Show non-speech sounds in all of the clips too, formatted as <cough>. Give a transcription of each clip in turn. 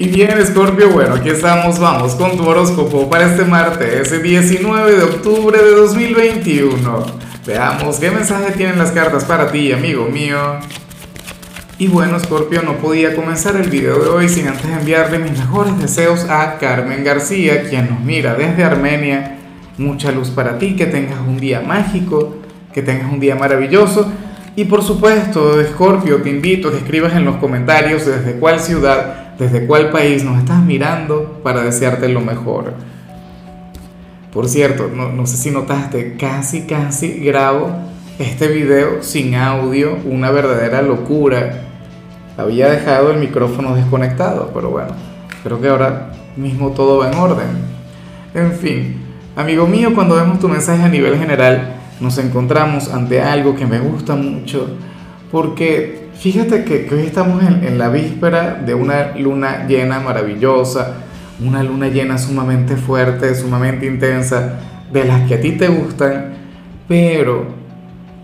Y bien, Scorpio, bueno, aquí estamos, vamos con tu horóscopo para este martes, 19 de octubre de 2021. Veamos qué mensaje tienen las cartas para ti, amigo mío. Y bueno, Scorpio, no podía comenzar el video de hoy sin antes enviarle mis mejores deseos a Carmen García, quien nos mira desde Armenia. Mucha luz para ti, que tengas un día mágico, que tengas un día maravilloso. Y por supuesto, Scorpio, te invito a que escribas en los comentarios desde cuál ciudad desde cuál país nos estás mirando para desearte lo mejor. Por cierto, no, sé si notaste, casi, casi grabo este video sin audio, una verdadera locura. Había dejado el micrófono desconectado, pero bueno, creo que ahora mismo todo va en orden. En fin, amigo mío, cuando vemos tu mensaje a nivel general, nos encontramos ante algo que me gusta mucho, porque Fíjate que, hoy estamos en, la víspera de una luna llena maravillosa, una luna llena sumamente fuerte, sumamente intensa, de las que a ti te gustan, pero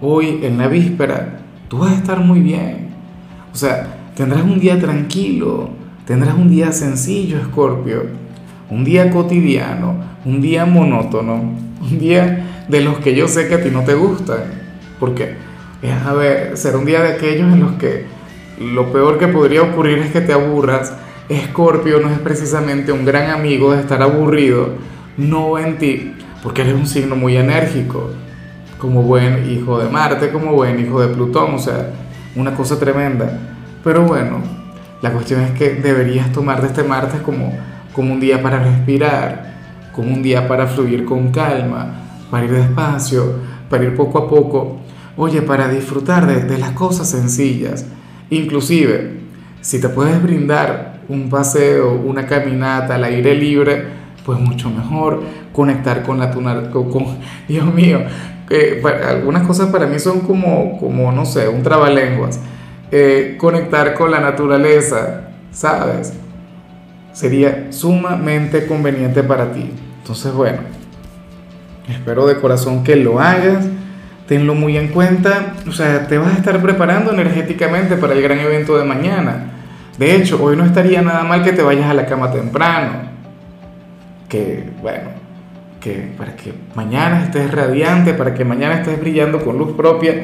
hoy en la víspera tú vas a estar muy bien. O sea, tendrás un día tranquilo, tendrás un día sencillo, Escorpio, un día cotidiano, un día monótono, un día de los que yo sé que a ti no te gustan. ¿Por qué? Es, a ver, ser un día de aquellos en los que lo peor que podría ocurrir es que te aburras. Escorpio no es precisamente un gran amigo de estar aburrido, no en ti, porque eres un signo muy enérgico, como buen hijo de Marte, como buen hijo de Plutón, o sea, una cosa tremenda. Pero bueno, la cuestión es que deberías tomar este martes como, como un día para respirar, como un día para fluir con calma, para ir despacio, para ir poco a poco Oye, para disfrutar de, las cosas sencillas, inclusive si te puedes brindar un paseo, una caminata al aire libre, pues mucho mejor conectar con la con, con <laughs> Dios mío, que algunas cosas para mí son como, como no sé, un trabalenguas. Eh, conectar con la naturaleza, ¿sabes? Sería sumamente conveniente para ti. Entonces, bueno, espero de corazón que lo hagas tenlo muy en cuenta, o sea, te vas a estar preparando energéticamente para el gran evento de mañana. De hecho, hoy no estaría nada mal que te vayas a la cama temprano. Que, bueno, que para que mañana estés radiante, para que mañana estés brillando con luz propia,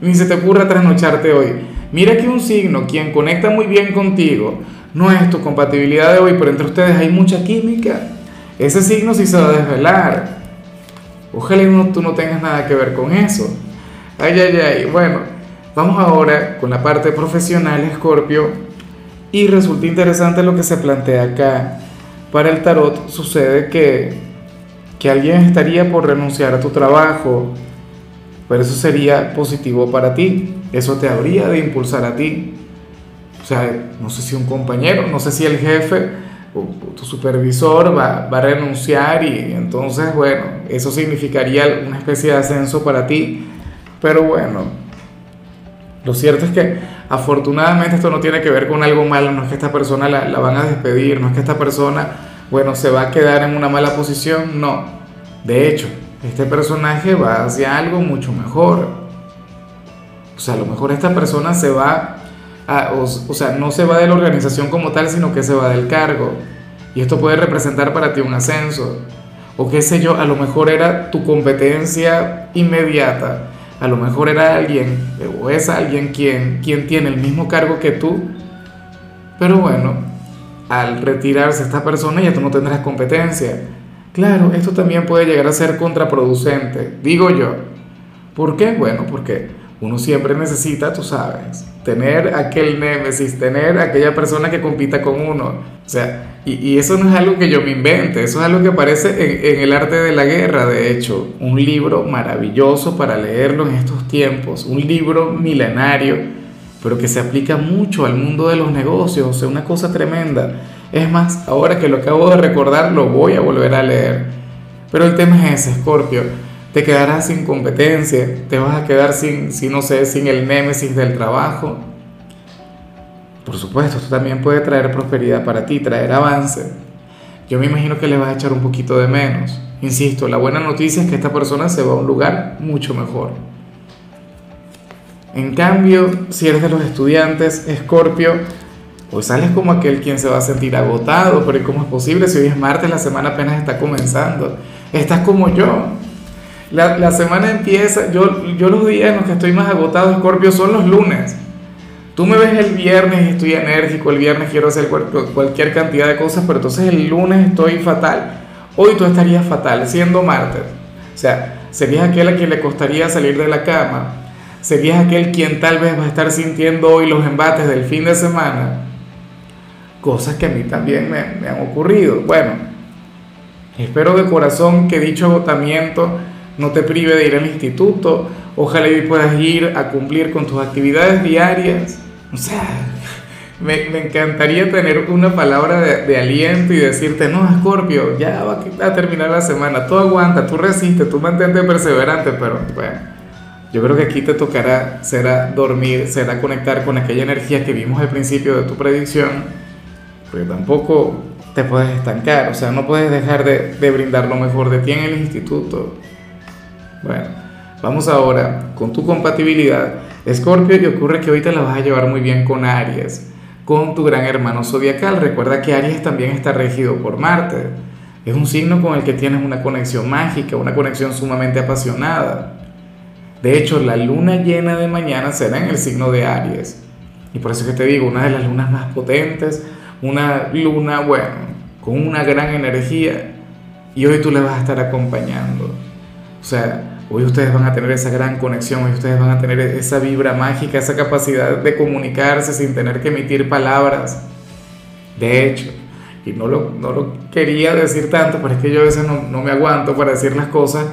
ni se te ocurra trasnocharte hoy. Mira que un signo, quien conecta muy bien contigo, no es tu compatibilidad de hoy, pero entre ustedes hay mucha química. Ese signo sí se va a desvelar. Ojalá no, tú no tengas nada que ver con eso. Ay, ay, ay. Bueno, vamos ahora con la parte profesional, Escorpio. Y resulta interesante lo que se plantea acá. Para el tarot sucede que, que alguien estaría por renunciar a tu trabajo, pero eso sería positivo para ti. Eso te habría de impulsar a ti. O sea, no sé si un compañero, no sé si el jefe tu supervisor va, va, a renunciar y entonces, bueno, eso significaría una especie de ascenso para ti. Pero bueno, lo cierto es que afortunadamente esto no tiene que ver con algo malo, no es que esta persona la, la van a despedir, no es que esta persona, bueno, se va a quedar en una mala posición, no. De hecho, este personaje va hacia algo mucho mejor. O sea, a lo mejor esta persona se va o, sea, no se va de la organización como tal, sino que se va del cargo. Y esto puede representar para ti un ascenso. O qué sé yo, a lo mejor era tu competencia inmediata. A lo mejor era alguien, o es alguien quien, quien tiene el mismo cargo que tú. Pero bueno, al retirarse esta persona ya tú no tendrás competencia. Claro, esto también puede llegar a ser contraproducente, digo yo. ¿Por qué? Bueno, porque uno siempre necesita, tú sabes, tener aquel némesis, tener aquella persona que compita con uno. O sea, y, eso no es algo que yo me invente, eso es algo que aparece en, el arte de la guerra, de hecho, un libro maravilloso para leerlo en estos tiempos, un libro milenario, pero que se aplica mucho al mundo de los negocios, o sea, una cosa tremenda. Es más, ahora que lo acabo de recordar, lo voy a volver a leer. Pero el tema es ese, Scorpio te quedarás sin competencia, te vas a quedar sin, si no sé, sin el némesis del trabajo. Por supuesto, esto también puede traer prosperidad para ti, traer avance. Yo me imagino que le vas a echar un poquito de menos. Insisto, la buena noticia es que esta persona se va a un lugar mucho mejor. En cambio, si eres de los estudiantes, Escorpio, Hoy sales como aquel quien se va a sentir agotado, pero ¿cómo es posible si hoy es martes, la semana apenas está comenzando? Estás como yo. La, la semana empieza, yo, yo los días en los que estoy más agotado, Scorpio, son los lunes. Tú me ves el viernes y estoy enérgico, el viernes quiero hacer cualquier cantidad de cosas, pero entonces el lunes estoy fatal. Hoy tú estarías fatal, siendo martes. O sea, serías aquel a quien le costaría salir de la cama. Serías aquel quien tal vez va a estar sintiendo hoy los embates del fin de semana cosas que a mí también me, han ocurrido. Bueno, espero de corazón que dicho agotamiento no te prive de ir al instituto. Ojalá y puedas ir a cumplir con tus actividades diarias. O sea, me, encantaría tener una palabra de, de, aliento y decirte, no, Scorpio, ya va a terminar la semana, tú aguanta, tú resistes, tú mantente perseverante, pero bueno. Yo creo que aquí te tocará, será dormir, será conectar con aquella energía que vimos al principio de tu predicción pero tampoco te puedes estancar, o sea, no puedes dejar de, de brindar lo mejor de ti en el instituto. Bueno, vamos ahora con tu compatibilidad. Escorpio, y ocurre que hoy te la vas a llevar muy bien con Aries, con tu gran hermano zodiacal. Recuerda que Aries también está regido por Marte. Es un signo con el que tienes una conexión mágica, una conexión sumamente apasionada. De hecho, la luna llena de mañana será en el signo de Aries. Y por eso que te digo, una de las lunas más potentes, una luna, bueno, con una gran energía y hoy tú le vas a estar acompañando. Sea, hoy ustedes van a tener esa gran conexión, hoy ustedes van a tener esa vibra mágica, esa capacidad de comunicarse sin tener que emitir palabras. De hecho, y no lo, no lo quería decir tanto, pero es que yo a veces no, no me aguanto para decir las cosas.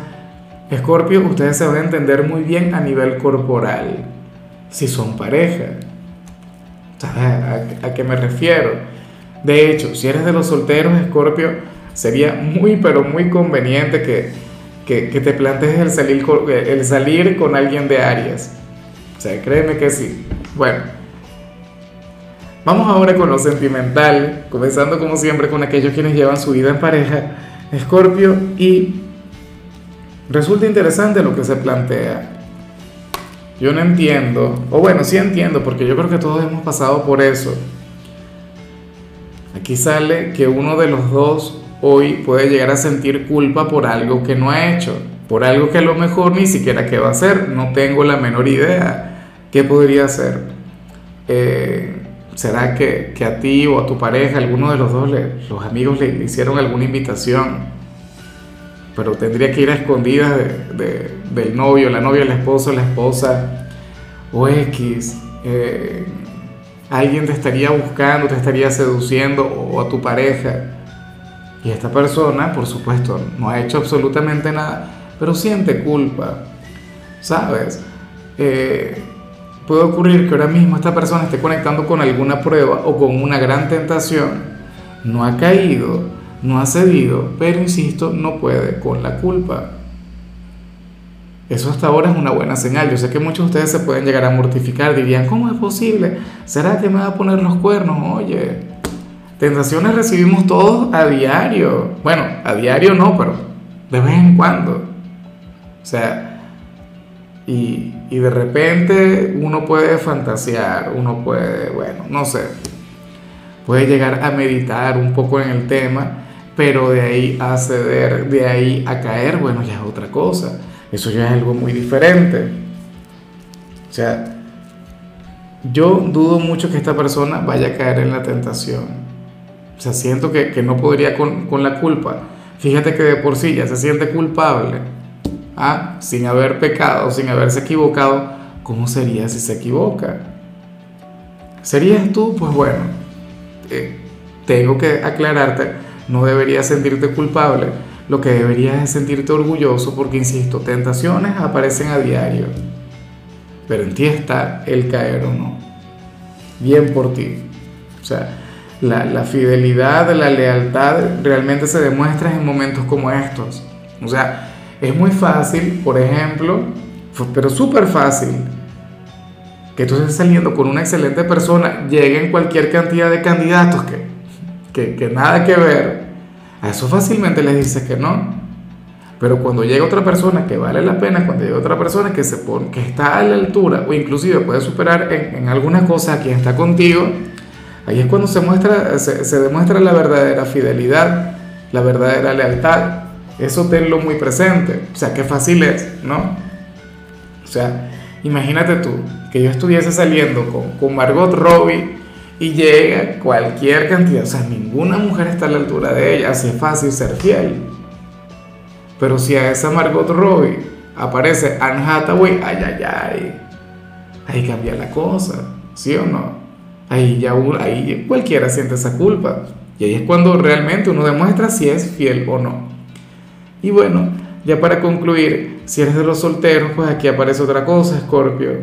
Escorpio, ustedes se van a entender muy bien a nivel corporal, si son pareja. ¿A, a qué me refiero? De hecho, si eres de los solteros, Escorpio, sería muy, pero muy conveniente que, que, te plantees el salir, con, el salir con alguien de Aries. O sea, créeme que sí. Bueno, vamos ahora con lo sentimental, comenzando como siempre con aquellos quienes llevan su vida en pareja, Escorpio, y resulta interesante lo que se plantea. Yo no entiendo, o bueno, sí entiendo, porque yo creo que todos hemos pasado por eso Aquí sale que uno de los dos hoy puede llegar a sentir culpa por algo que no ha hecho, por algo que a lo mejor ni siquiera que va a hacer, no tengo la menor idea qué podría hacer. Eh, ¿Será que, que, a ti o a tu pareja, alguno de los dos, los amigos le, hicieron alguna invitación? Pero tendría que ir a escondidas de, del novio, la novia, el esposo, la esposa, o X. Eh, alguien te estaría buscando, te estaría seduciendo o a tu pareja. Y esta persona, por supuesto, no ha hecho absolutamente nada, pero siente culpa. ¿Sabes? Eh, puede ocurrir que ahora mismo esta persona esté conectando con alguna prueba o con una gran tentación. No ha caído, no ha cedido, pero insisto, no puede con la culpa. Eso hasta ahora es una buena señal. Yo sé que muchos de ustedes se pueden llegar a mortificar, dirían, ¿cómo es posible? ¿Será que me va a poner los cuernos? Oye, tentaciones recibimos todos a diario. Bueno, a diario no, pero de vez en cuando. O sea, y, y de repente uno puede fantasear, uno puede, bueno, no sé, puede llegar a meditar un poco en el tema, pero de ahí a ceder, de ahí a caer, bueno, ya es otra cosa. Eso ya es algo muy diferente. O sea, yo dudo mucho que esta persona vaya a caer en la tentación. O sea, siento que, que no podría con, con, la culpa. Fíjate que de por sí ya se siente culpable, ¿ah? sin haber pecado, sin haberse equivocado. ¿Cómo sería si se equivoca? ¿Serías tú? Pues bueno, eh, tengo que aclararte, no deberías sentirte culpable lo que deberías es sentirte orgulloso porque, insisto, tentaciones aparecen a diario, pero en ti está el caer o no. Bien por ti. O sea, la, fidelidad, la lealtad realmente se demuestra en momentos como estos. O sea, es muy fácil, por ejemplo, pero súper fácil, que tú estés saliendo con una excelente persona, lleguen cualquier cantidad de candidatos que, que, que nada que ver a eso fácilmente les dices que no. Pero cuando llega otra persona que vale la pena, cuando llega otra persona que, se que está a la altura o inclusive puede superar en, en alguna cosa a quien está contigo, Ahí es cuando se, muestra, se, demuestra la verdadera fidelidad, la verdadera lealtad. Eso tenlo muy presente. O sea, qué fácil es, ¿no? O sea, imagínate tú que yo estuviese saliendo con, con Margot Robbie y llega cualquier cantidad, o sea, ninguna mujer está a la altura de ella, así es fácil ser fiel. Pero si a esa Margot Robbie aparece Anne Hathaway, ay, ay, ay, ahí cambia la cosa, ¿sí o no? Ahí ya ahí cualquiera siente esa culpa. Y ahí es cuando realmente uno demuestra si es fiel o no. Y bueno, ya para concluir, si eres de los solteros, pues aquí aparece otra cosa, Scorpio.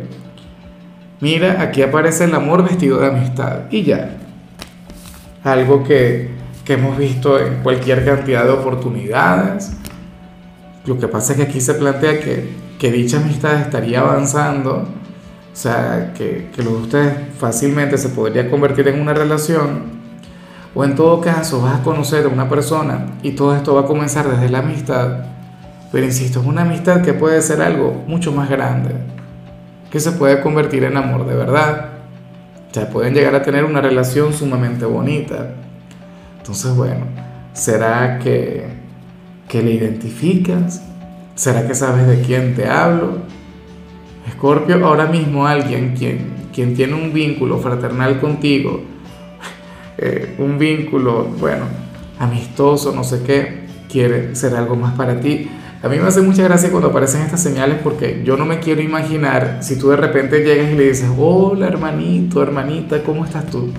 Mira, aquí aparece el amor vestido de amistad. Y ya. Algo que, que hemos visto en cualquier cantidad de oportunidades. Lo que pasa es que aquí se plantea que, que dicha amistad estaría avanzando o sea, que, que lo de ustedes fácilmente se podría convertir en una relación. O en todo caso vas a conocer a una persona y todo esto va a comenzar desde la amistad. Pero insisto, es una amistad que puede ser algo mucho más grande, que se puede convertir en amor de verdad. O sea, pueden llegar a tener una relación sumamente bonita. Entonces, bueno, ¿será que, que le identificas? ¿Será que sabes de quién te hablo? Escorpio, ahora mismo alguien quien, quien tiene un vínculo fraternal contigo, <laughs> eh, un vínculo, bueno, amistoso, no sé qué, quiere ser algo más para ti. A mí me hace mucha gracia cuando aparecen estas señales porque yo no me quiero imaginar si tú de repente llegas y le dices, hola hermanito, hermanita, ¿cómo estás tú?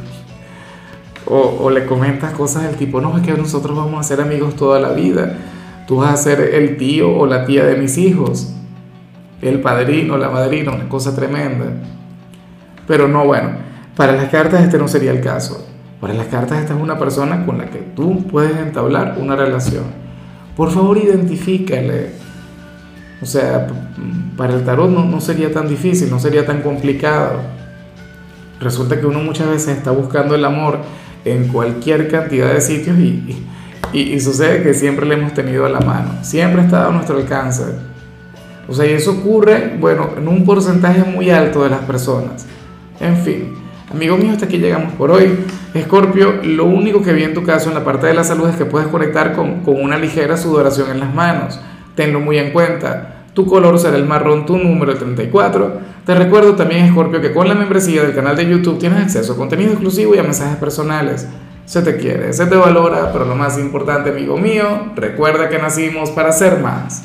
O, o, le comentas cosas del tipo, no, es que nosotros vamos a ser amigos toda la vida, tú vas a ser el tío o la tía de mis hijos el padrino, la madrina, una cosa tremenda. Pero no, bueno, para las cartas este no sería el caso. Para las cartas esta es una persona con la que tú puedes entablar una relación. Por favor, identifícale. O sea, para el tarot no, sería tan difícil, no sería tan complicado. Resulta que uno muchas veces está buscando el amor en cualquier cantidad de sitios y, y, y sucede que siempre le hemos tenido a la mano, siempre estado a nuestro alcance o sea, y eso ocurre, bueno, en un porcentaje muy alto de las personas. En fin, amigo mío, hasta aquí llegamos por hoy. Escorpio, lo único que vi en tu caso en la parte de la salud es que puedes conectar con, con una ligera sudoración en las manos. Tenlo muy en cuenta. Tu color será el marrón, tu número 34. Te recuerdo también, Escorpio, que con la membresía del canal de YouTube tienes acceso a contenido exclusivo y a mensajes personales. Se te quiere, se te valora, pero lo más importante, amigo mío, recuerda que nacimos para ser más.